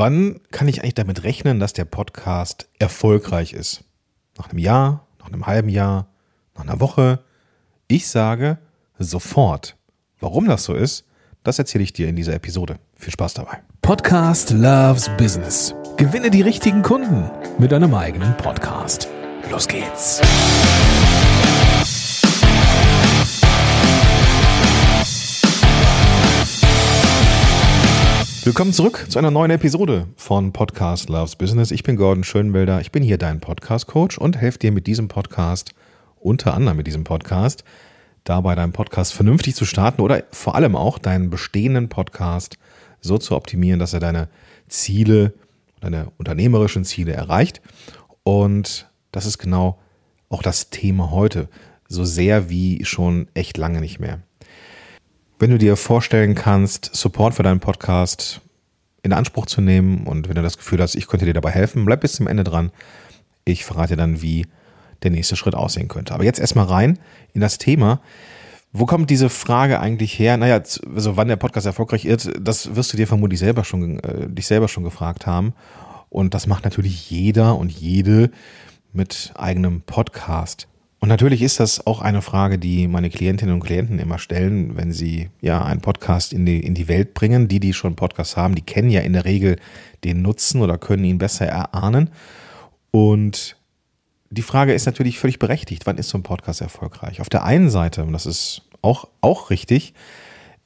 Wann kann ich eigentlich damit rechnen, dass der Podcast erfolgreich ist? Nach einem Jahr, nach einem halben Jahr, nach einer Woche? Ich sage sofort. Warum das so ist, das erzähle ich dir in dieser Episode. Viel Spaß dabei. Podcast Loves Business. Gewinne die richtigen Kunden mit deinem eigenen Podcast. Los geht's. Willkommen zurück zu einer neuen Episode von Podcast Loves Business. Ich bin Gordon Schönwelder. Ich bin hier dein Podcast Coach und helfe dir mit diesem Podcast, unter anderem mit diesem Podcast, dabei deinen Podcast vernünftig zu starten oder vor allem auch deinen bestehenden Podcast so zu optimieren, dass er deine Ziele, deine unternehmerischen Ziele erreicht. Und das ist genau auch das Thema heute. So sehr wie schon echt lange nicht mehr. Wenn du dir vorstellen kannst, Support für deinen Podcast in Anspruch zu nehmen und wenn du das Gefühl hast, ich könnte dir dabei helfen, bleib bis zum Ende dran. Ich verrate dann, wie der nächste Schritt aussehen könnte. Aber jetzt erstmal rein in das Thema. Wo kommt diese Frage eigentlich her? Naja, also wann der Podcast erfolgreich ist, das wirst du dir vermutlich selber schon, äh, dich selber schon gefragt haben. Und das macht natürlich jeder und jede mit eigenem Podcast. Und natürlich ist das auch eine Frage, die meine Klientinnen und Klienten immer stellen, wenn sie ja einen Podcast in die, in die Welt bringen. Die, die schon Podcasts haben, die kennen ja in der Regel den Nutzen oder können ihn besser erahnen. Und die Frage ist natürlich völlig berechtigt. Wann ist so ein Podcast erfolgreich? Auf der einen Seite, und das ist auch, auch richtig,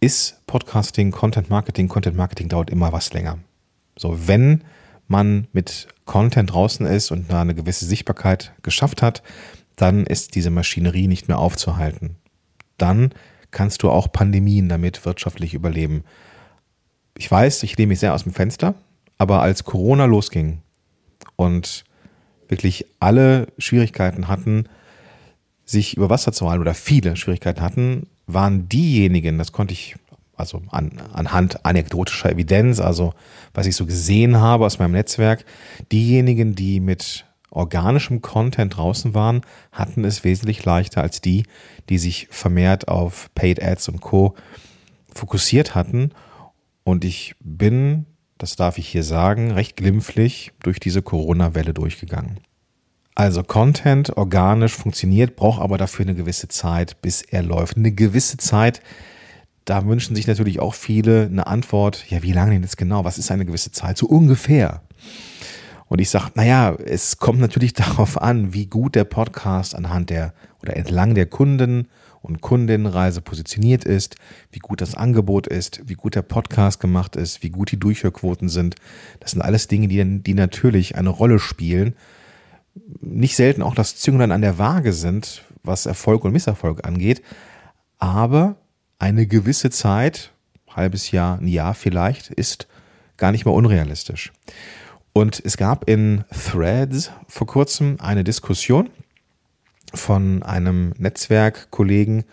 ist Podcasting, Content Marketing, Content Marketing dauert immer was länger. So, wenn man mit Content draußen ist und eine gewisse Sichtbarkeit geschafft hat, dann ist diese Maschinerie nicht mehr aufzuhalten. Dann kannst du auch Pandemien damit wirtschaftlich überleben. Ich weiß, ich lehne mich sehr aus dem Fenster, aber als Corona losging und wirklich alle Schwierigkeiten hatten, sich über Wasser zu halten oder viele Schwierigkeiten hatten, waren diejenigen, das konnte ich also an, anhand anekdotischer Evidenz, also was ich so gesehen habe aus meinem Netzwerk, diejenigen, die mit organischem Content draußen waren, hatten es wesentlich leichter als die, die sich vermehrt auf Paid Ads und Co. fokussiert hatten. Und ich bin, das darf ich hier sagen, recht glimpflich durch diese Corona-Welle durchgegangen. Also Content organisch funktioniert, braucht aber dafür eine gewisse Zeit, bis er läuft. Eine gewisse Zeit, da wünschen sich natürlich auch viele eine Antwort. Ja, wie lange denn jetzt genau? Was ist eine gewisse Zeit? So ungefähr. Und ich sage, naja, es kommt natürlich darauf an, wie gut der Podcast anhand der oder entlang der Kunden und Kundinnenreise positioniert ist, wie gut das Angebot ist, wie gut der Podcast gemacht ist, wie gut die Durchhörquoten sind. Das sind alles Dinge, die, die natürlich eine Rolle spielen. Nicht selten auch das Zünglein an der Waage sind, was Erfolg und Misserfolg angeht. Aber eine gewisse Zeit, halbes Jahr, ein Jahr vielleicht, ist gar nicht mal unrealistisch. Und es gab in Threads vor kurzem eine Diskussion von einem Netzwerkkollegen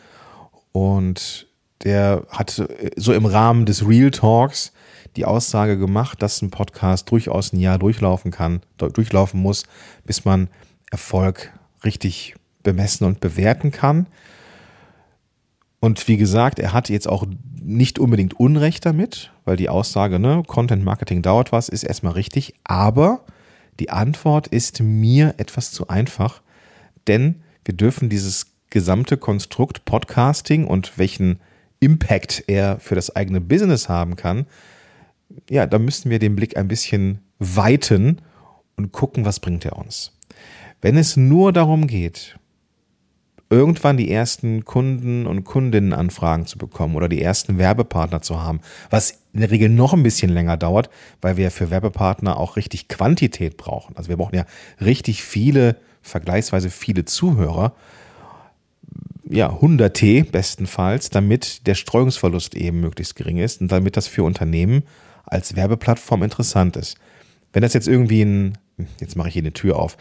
und der hat so im Rahmen des Real Talks die Aussage gemacht, dass ein Podcast durchaus ein Jahr durchlaufen kann, durchlaufen muss, bis man Erfolg richtig bemessen und bewerten kann. Und wie gesagt, er hat jetzt auch nicht unbedingt Unrecht damit, weil die Aussage, ne, Content Marketing dauert was, ist erstmal richtig, aber die Antwort ist mir etwas zu einfach, denn wir dürfen dieses gesamte Konstrukt Podcasting und welchen Impact er für das eigene Business haben kann, ja, da müssen wir den Blick ein bisschen weiten und gucken, was bringt er uns. Wenn es nur darum geht, irgendwann die ersten Kunden und Kundinnenanfragen zu bekommen oder die ersten Werbepartner zu haben, was in der Regel noch ein bisschen länger dauert, weil wir für Werbepartner auch richtig Quantität brauchen. Also wir brauchen ja richtig viele, vergleichsweise viele Zuhörer, ja, hunderte bestenfalls, damit der Streuungsverlust eben möglichst gering ist und damit das für Unternehmen als Werbeplattform interessant ist. Wenn das jetzt irgendwie ein, jetzt mache ich hier eine Tür auf,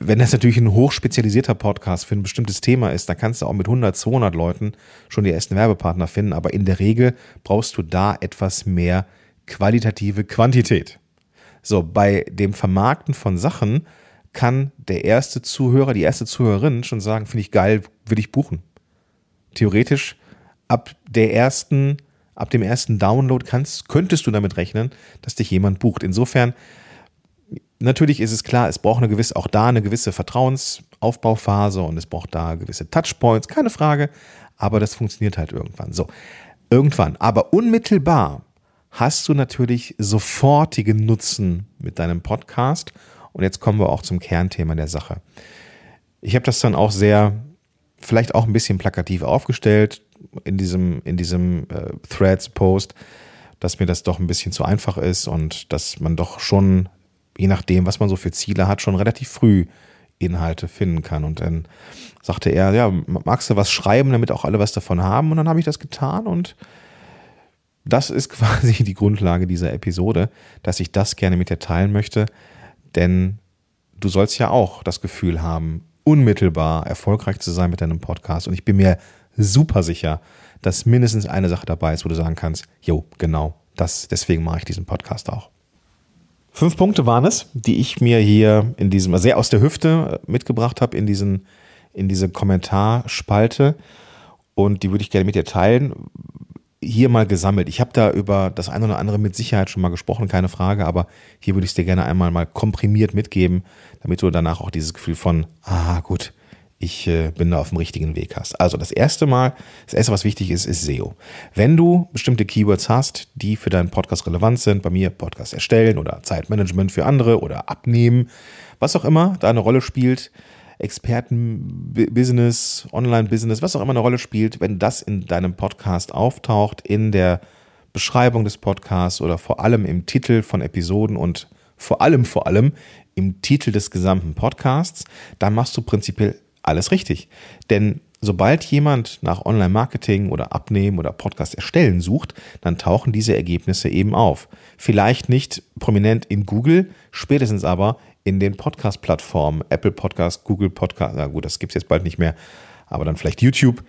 wenn das natürlich ein hochspezialisierter Podcast für ein bestimmtes Thema ist, dann kannst du auch mit 100, 200 Leuten schon die ersten Werbepartner finden. Aber in der Regel brauchst du da etwas mehr qualitative Quantität. So, bei dem Vermarkten von Sachen kann der erste Zuhörer, die erste Zuhörerin schon sagen, finde ich geil, will ich buchen. Theoretisch ab der ersten ab dem ersten Download kannst, könntest du damit rechnen, dass dich jemand bucht. Insofern, natürlich ist es klar, es braucht eine gewisse, auch da eine gewisse Vertrauensaufbauphase und es braucht da gewisse Touchpoints, keine Frage, aber das funktioniert halt irgendwann. So, irgendwann. Aber unmittelbar hast du natürlich sofortigen Nutzen mit deinem Podcast. Und jetzt kommen wir auch zum Kernthema der Sache. Ich habe das dann auch sehr, vielleicht auch ein bisschen plakativ aufgestellt in diesem, in diesem äh, Threads-Post, dass mir das doch ein bisschen zu einfach ist und dass man doch schon, je nachdem, was man so für Ziele hat, schon relativ früh Inhalte finden kann. Und dann sagte er, ja, magst du was schreiben, damit auch alle was davon haben? Und dann habe ich das getan und das ist quasi die Grundlage dieser Episode, dass ich das gerne mit dir teilen möchte, denn du sollst ja auch das Gefühl haben, unmittelbar erfolgreich zu sein mit deinem Podcast. Und ich bin mir super sicher, dass mindestens eine Sache dabei ist, wo du sagen kannst, jo, genau, das, deswegen mache ich diesen Podcast auch. Fünf Punkte waren es, die ich mir hier in diesem, sehr aus der Hüfte mitgebracht habe in diesen, in diese Kommentarspalte. Und die würde ich gerne mit dir teilen, hier mal gesammelt. Ich habe da über das eine oder andere mit Sicherheit schon mal gesprochen, keine Frage, aber hier würde ich es dir gerne einmal mal komprimiert mitgeben, damit du danach auch dieses Gefühl von, ah gut, ich äh, bin da auf dem richtigen Weg hast. Also das erste Mal, das erste, was wichtig ist, ist SEO. Wenn du bestimmte Keywords hast, die für deinen Podcast relevant sind, bei mir Podcast erstellen oder Zeitmanagement für andere oder abnehmen, was auch immer da eine Rolle spielt, Expertenbusiness, Online-Business, was auch immer eine Rolle spielt, wenn das in deinem Podcast auftaucht, in der Beschreibung des Podcasts oder vor allem im Titel von Episoden und vor allem, vor allem im Titel des gesamten Podcasts, dann machst du prinzipiell alles richtig. Denn sobald jemand nach Online-Marketing oder Abnehmen oder Podcast erstellen sucht, dann tauchen diese Ergebnisse eben auf. Vielleicht nicht prominent in Google, spätestens aber in den Podcast-Plattformen, Apple Podcast, Google Podcast, na gut, das gibt es jetzt bald nicht mehr, aber dann vielleicht YouTube,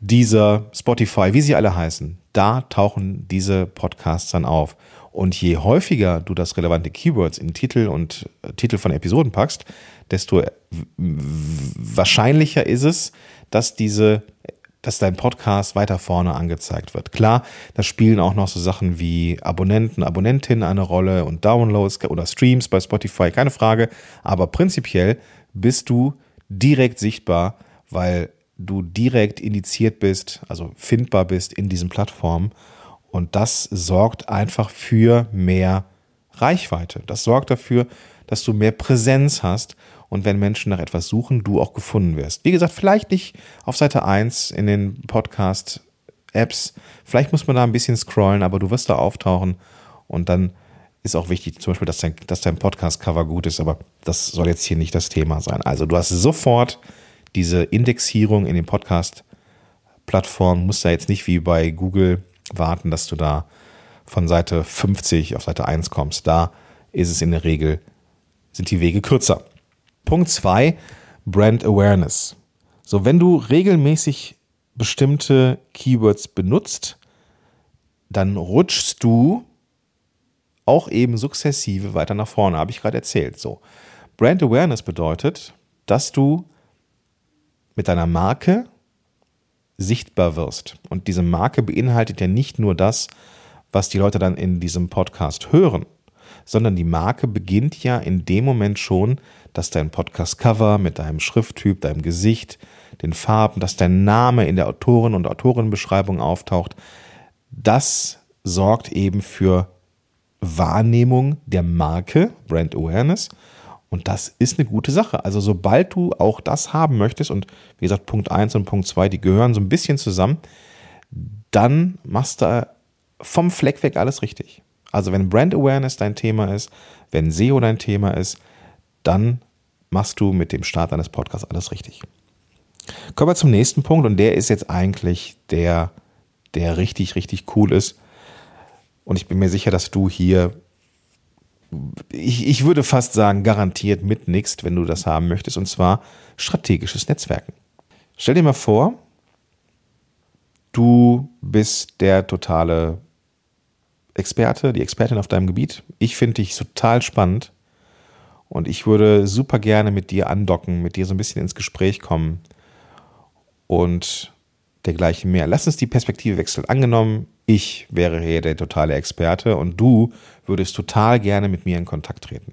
dieser Spotify, wie sie alle heißen, da tauchen diese Podcasts dann auf. Und je häufiger du das relevante Keywords in Titel und äh, Titel von Episoden packst, desto wahrscheinlicher ist es, dass diese dass dein Podcast weiter vorne angezeigt wird. Klar, da spielen auch noch so Sachen wie Abonnenten, Abonnentinnen eine Rolle und Downloads oder Streams bei Spotify, keine Frage. Aber prinzipiell bist du direkt sichtbar, weil du direkt indiziert bist, also findbar bist in diesen Plattformen. Und das sorgt einfach für mehr Reichweite. Das sorgt dafür, dass du mehr Präsenz hast und wenn Menschen nach etwas suchen, du auch gefunden wirst. Wie gesagt, vielleicht nicht auf Seite 1 in den Podcast-Apps, vielleicht muss man da ein bisschen scrollen, aber du wirst da auftauchen und dann ist auch wichtig, zum Beispiel, dass dein, dass dein Podcast-Cover gut ist, aber das soll jetzt hier nicht das Thema sein. Also du hast sofort diese Indexierung in den Podcast-Plattformen, musst da jetzt nicht wie bei Google warten, dass du da von Seite 50 auf Seite 1 kommst. Da ist es in der Regel, sind die Wege kürzer. Punkt 2, Brand Awareness. So, wenn du regelmäßig bestimmte Keywords benutzt, dann rutschst du auch eben sukzessive weiter nach vorne, habe ich gerade erzählt. So, Brand Awareness bedeutet, dass du mit deiner Marke sichtbar wirst. Und diese Marke beinhaltet ja nicht nur das, was die Leute dann in diesem Podcast hören, sondern die Marke beginnt ja in dem Moment schon, dass dein Podcast-Cover mit deinem Schrifttyp, deinem Gesicht, den Farben, dass dein Name in der Autoren- und Autorinnenbeschreibung auftaucht. Das sorgt eben für Wahrnehmung der Marke, Brand Awareness. Und das ist eine gute Sache. Also sobald du auch das haben möchtest, und wie gesagt, Punkt 1 und Punkt 2, die gehören so ein bisschen zusammen, dann machst du vom Fleck weg alles richtig. Also wenn Brand Awareness dein Thema ist, wenn SEO dein Thema ist, dann machst du mit dem Start deines Podcasts alles richtig. Kommen wir zum nächsten Punkt und der ist jetzt eigentlich der, der richtig, richtig cool ist. Und ich bin mir sicher, dass du hier, ich, ich würde fast sagen, garantiert mitnickst, wenn du das haben möchtest, und zwar strategisches Netzwerken. Stell dir mal vor, du bist der totale Experte, die Expertin auf deinem Gebiet. Ich finde dich total spannend und ich würde super gerne mit dir andocken, mit dir so ein bisschen ins Gespräch kommen und dergleichen mehr. Lass uns die Perspektive wechseln. Angenommen, ich wäre hier der totale Experte und du würdest total gerne mit mir in Kontakt treten.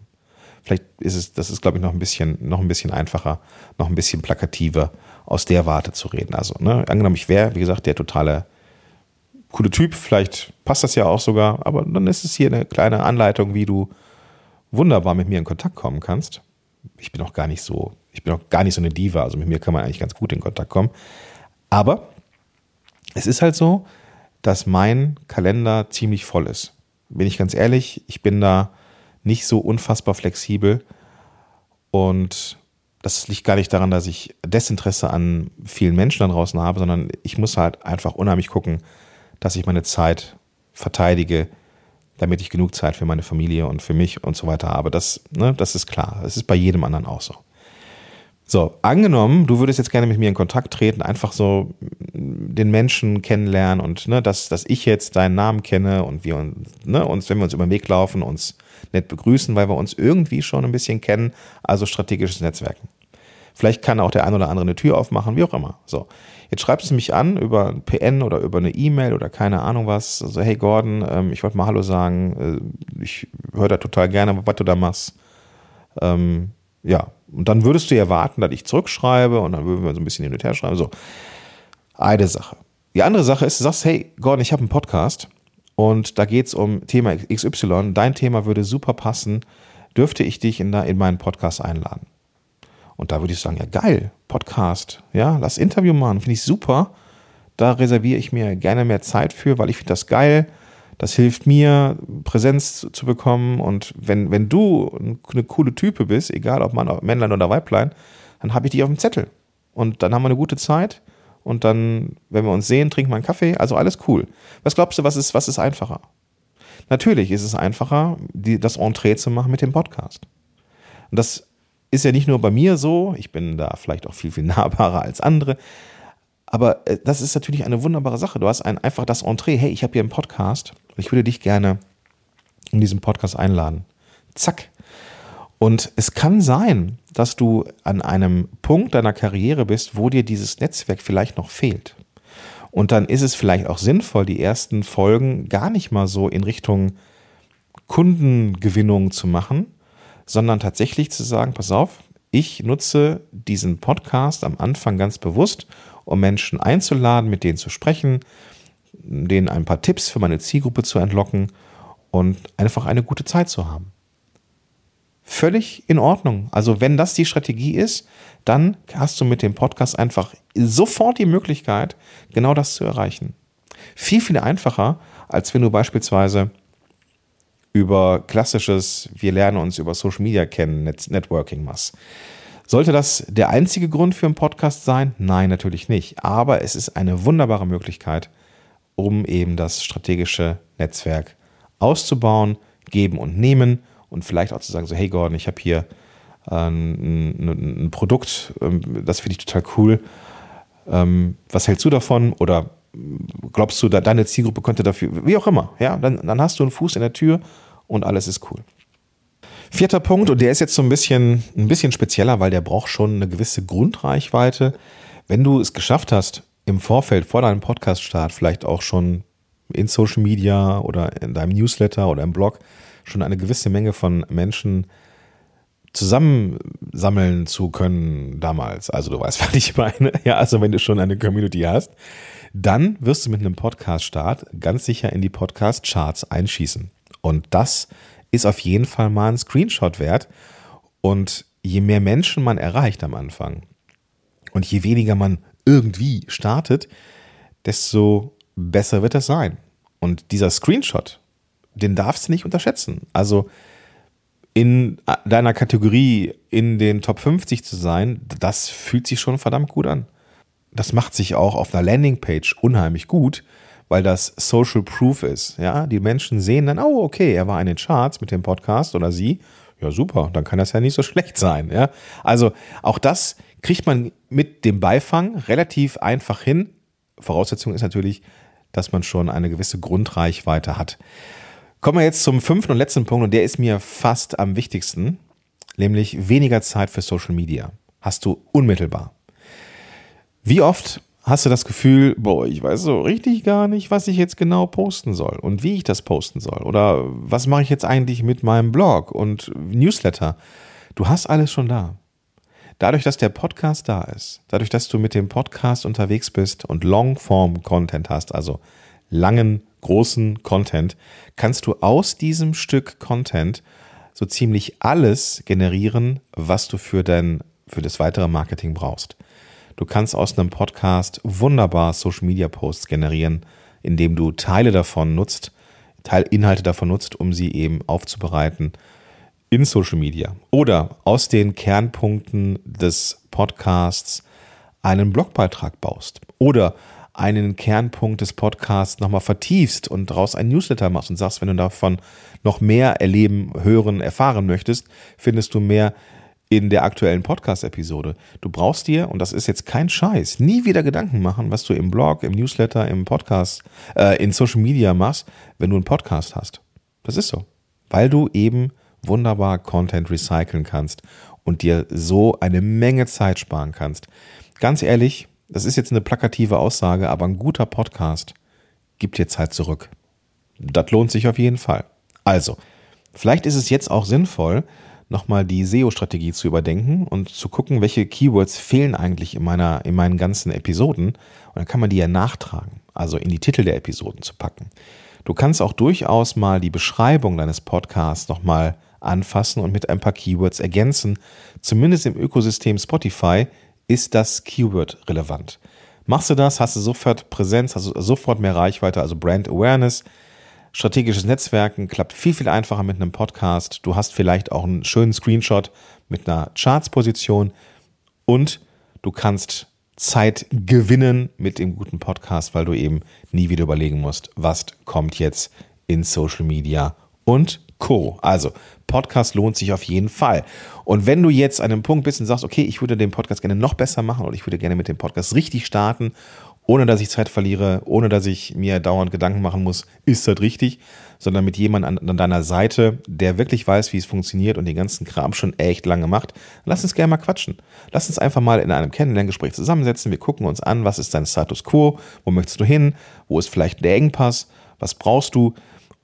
Vielleicht ist es, das ist, glaube ich, noch ein bisschen, noch ein bisschen einfacher, noch ein bisschen plakativer aus der Warte zu reden. Also, ne, angenommen, ich wäre, wie gesagt, der totale coole Typ, vielleicht passt das ja auch sogar, aber dann ist es hier eine kleine Anleitung, wie du wunderbar mit mir in Kontakt kommen kannst. Ich bin auch gar nicht so, ich bin auch gar nicht so eine Diva, also mit mir kann man eigentlich ganz gut in Kontakt kommen. Aber es ist halt so, dass mein Kalender ziemlich voll ist. Bin ich ganz ehrlich, ich bin da nicht so unfassbar flexibel und das liegt gar nicht daran, dass ich Desinteresse an vielen Menschen da draußen habe, sondern ich muss halt einfach unheimlich gucken, dass ich meine Zeit verteidige, damit ich genug Zeit für meine Familie und für mich und so weiter habe. Das, ne, das ist klar. Das ist bei jedem anderen auch so. So, angenommen, du würdest jetzt gerne mit mir in Kontakt treten, einfach so den Menschen kennenlernen und ne, dass, dass ich jetzt deinen Namen kenne und wir uns, ne, uns, wenn wir uns über den Weg laufen, uns nett begrüßen, weil wir uns irgendwie schon ein bisschen kennen, also strategisches Netzwerken. Vielleicht kann auch der ein oder andere eine Tür aufmachen, wie auch immer. So. Jetzt schreibst du mich an über ein PN oder über eine E-Mail oder keine Ahnung was. Also, hey Gordon, ähm, ich wollte mal Hallo sagen. Äh, ich höre da total gerne, was du da machst. Ähm, ja, und dann würdest du erwarten, dass ich zurückschreibe und dann würden wir so ein bisschen hin und her schreiben. So, eine Sache. Die andere Sache ist, du sagst, hey Gordon, ich habe einen Podcast und da geht es um Thema XY. Dein Thema würde super passen. Dürfte ich dich in, in meinen Podcast einladen? Und da würde ich sagen, ja geil, Podcast, ja, lass Interview machen, finde ich super. Da reserviere ich mir gerne mehr Zeit für, weil ich finde das geil. Das hilft mir, Präsenz zu bekommen. Und wenn, wenn du eine coole Type bist, egal ob Mann, Männlein oder Weiblein, dann habe ich dich auf dem Zettel. Und dann haben wir eine gute Zeit. Und dann, wenn wir uns sehen, trinken wir einen Kaffee. Also alles cool. Was glaubst du, was ist, was ist einfacher? Natürlich ist es einfacher, die, das Entree zu machen mit dem Podcast. Und das ist ja nicht nur bei mir so, ich bin da vielleicht auch viel, viel nahbarer als andere, aber äh, das ist natürlich eine wunderbare Sache. Du hast ein, einfach das Entree, hey, ich habe hier einen Podcast ich würde dich gerne in diesen Podcast einladen. Zack. Und es kann sein, dass du an einem Punkt deiner Karriere bist, wo dir dieses Netzwerk vielleicht noch fehlt. Und dann ist es vielleicht auch sinnvoll, die ersten Folgen gar nicht mal so in Richtung Kundengewinnung zu machen, sondern tatsächlich zu sagen, pass auf, ich nutze diesen Podcast am Anfang ganz bewusst, um Menschen einzuladen, mit denen zu sprechen, denen ein paar Tipps für meine Zielgruppe zu entlocken und einfach eine gute Zeit zu haben. Völlig in Ordnung. Also wenn das die Strategie ist, dann hast du mit dem Podcast einfach sofort die Möglichkeit, genau das zu erreichen. Viel, viel einfacher, als wenn du beispielsweise über klassisches, wir lernen uns über Social Media kennen, Networking machst. Sollte das der einzige Grund für einen Podcast sein? Nein, natürlich nicht. Aber es ist eine wunderbare Möglichkeit, um eben das strategische Netzwerk auszubauen, geben und nehmen und vielleicht auch zu sagen, so hey Gordon, ich habe hier ein, ein, ein, Produkt, ähm, das finde ich total cool. Ähm, was hältst du davon? Oder glaubst du, deine Zielgruppe könnte dafür, wie auch immer, ja, dann, dann hast du einen Fuß in der Tür und alles ist cool. Vierter Punkt, und der ist jetzt so ein bisschen, ein bisschen spezieller, weil der braucht schon eine gewisse Grundreichweite. Wenn du es geschafft hast, im Vorfeld vor deinem Podcast-Start vielleicht auch schon in Social Media oder in deinem Newsletter oder im Blog schon eine gewisse Menge von Menschen zusammensammeln zu können damals. Also du weißt, was ich meine. Ja, also wenn du schon eine Community hast, dann wirst du mit einem Podcast-Start ganz sicher in die Podcast-Charts einschießen. Und das ist auf jeden Fall mal ein Screenshot wert. Und je mehr Menschen man erreicht am Anfang und je weniger man irgendwie startet, desto besser wird das sein. Und dieser Screenshot, den darfst du nicht unterschätzen. Also in deiner Kategorie in den Top 50 zu sein, das fühlt sich schon verdammt gut an. Das macht sich auch auf einer Landingpage unheimlich gut, weil das Social Proof ist. Ja, die Menschen sehen dann, oh, okay, er war in den Charts mit dem Podcast oder sie. Ja, super, dann kann das ja nicht so schlecht sein. Ja, also auch das kriegt man mit dem Beifang relativ einfach hin. Voraussetzung ist natürlich, dass man schon eine gewisse Grundreichweite hat. Kommen wir jetzt zum fünften und letzten Punkt und der ist mir fast am wichtigsten, nämlich weniger Zeit für Social Media. Hast du unmittelbar. Wie oft hast du das Gefühl, boah, ich weiß so richtig gar nicht, was ich jetzt genau posten soll und wie ich das posten soll oder was mache ich jetzt eigentlich mit meinem Blog und Newsletter. Du hast alles schon da. Dadurch, dass der Podcast da ist, dadurch, dass du mit dem Podcast unterwegs bist und Longform-Content hast, also langen, großen Content, kannst du aus diesem Stück Content so ziemlich alles generieren, was du für dein, für das weitere Marketing brauchst. Du kannst aus einem Podcast wunderbar Social Media Posts generieren, indem du Teile davon nutzt, Teilinhalte davon nutzt, um sie eben aufzubereiten in Social Media. Oder aus den Kernpunkten des Podcasts einen Blogbeitrag baust. Oder einen Kernpunkt des Podcasts nochmal vertiefst und daraus ein Newsletter machst und sagst, wenn du davon noch mehr erleben, hören, erfahren möchtest, findest du mehr in der aktuellen Podcast-Episode. Du brauchst dir, und das ist jetzt kein Scheiß, nie wieder Gedanken machen, was du im Blog, im Newsletter, im Podcast, äh, in Social Media machst, wenn du einen Podcast hast. Das ist so. Weil du eben wunderbar Content recyceln kannst und dir so eine Menge Zeit sparen kannst. Ganz ehrlich, das ist jetzt eine plakative Aussage, aber ein guter Podcast gibt dir Zeit zurück. Das lohnt sich auf jeden Fall. Also, vielleicht ist es jetzt auch sinnvoll, nochmal die SEO-Strategie zu überdenken und zu gucken, welche Keywords fehlen eigentlich in, meiner, in meinen ganzen Episoden. Und dann kann man die ja nachtragen, also in die Titel der Episoden zu packen. Du kannst auch durchaus mal die Beschreibung deines Podcasts nochmal anfassen und mit ein paar Keywords ergänzen. Zumindest im Ökosystem Spotify ist das Keyword relevant. Machst du das, hast du sofort Präsenz, hast du sofort mehr Reichweite, also Brand Awareness. Strategisches Netzwerken klappt viel, viel einfacher mit einem Podcast. Du hast vielleicht auch einen schönen Screenshot mit einer Charts-Position und du kannst Zeit gewinnen mit dem guten Podcast, weil du eben nie wieder überlegen musst, was kommt jetzt in Social Media und Co. Also, Podcast lohnt sich auf jeden Fall. Und wenn du jetzt an einem Punkt bist und sagst, okay, ich würde den Podcast gerne noch besser machen oder ich würde gerne mit dem Podcast richtig starten, ohne dass ich Zeit verliere, ohne dass ich mir dauernd Gedanken machen muss, ist das richtig, sondern mit jemandem an, an deiner Seite, der wirklich weiß, wie es funktioniert und den ganzen Kram schon echt lange macht, lass uns gerne mal quatschen. Lass uns einfach mal in einem Kennenlerngespräch zusammensetzen. Wir gucken uns an, was ist dein Status quo, wo möchtest du hin, wo ist vielleicht der Engpass, was brauchst du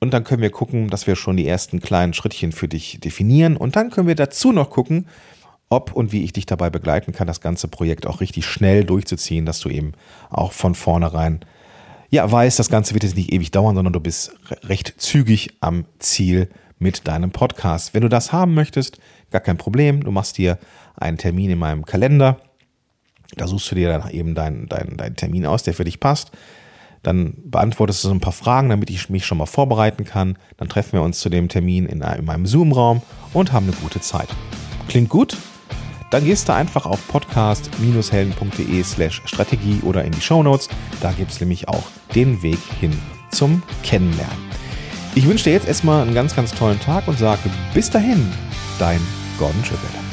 und dann können wir gucken, dass wir schon die ersten kleinen Schrittchen für dich definieren. Und dann können wir dazu noch gucken, ob und wie ich dich dabei begleiten kann, das ganze Projekt auch richtig schnell durchzuziehen, dass du eben auch von vornherein ja weißt, das Ganze wird jetzt nicht ewig dauern, sondern du bist recht zügig am Ziel mit deinem Podcast. Wenn du das haben möchtest, gar kein Problem. Du machst dir einen Termin in meinem Kalender. Da suchst du dir dann eben deinen dein, dein Termin aus, der für dich passt. Dann beantwortest du so ein paar Fragen, damit ich mich schon mal vorbereiten kann. Dann treffen wir uns zu dem Termin in, in meinem Zoom-Raum und haben eine gute Zeit. Klingt gut? Dann gehst du einfach auf podcast-helden.de slash Strategie oder in die Show Notes. Da gibt es nämlich auch den Weg hin zum Kennenlernen. Ich wünsche dir jetzt erstmal einen ganz, ganz tollen Tag und sage bis dahin, dein Gordon Schöpfer.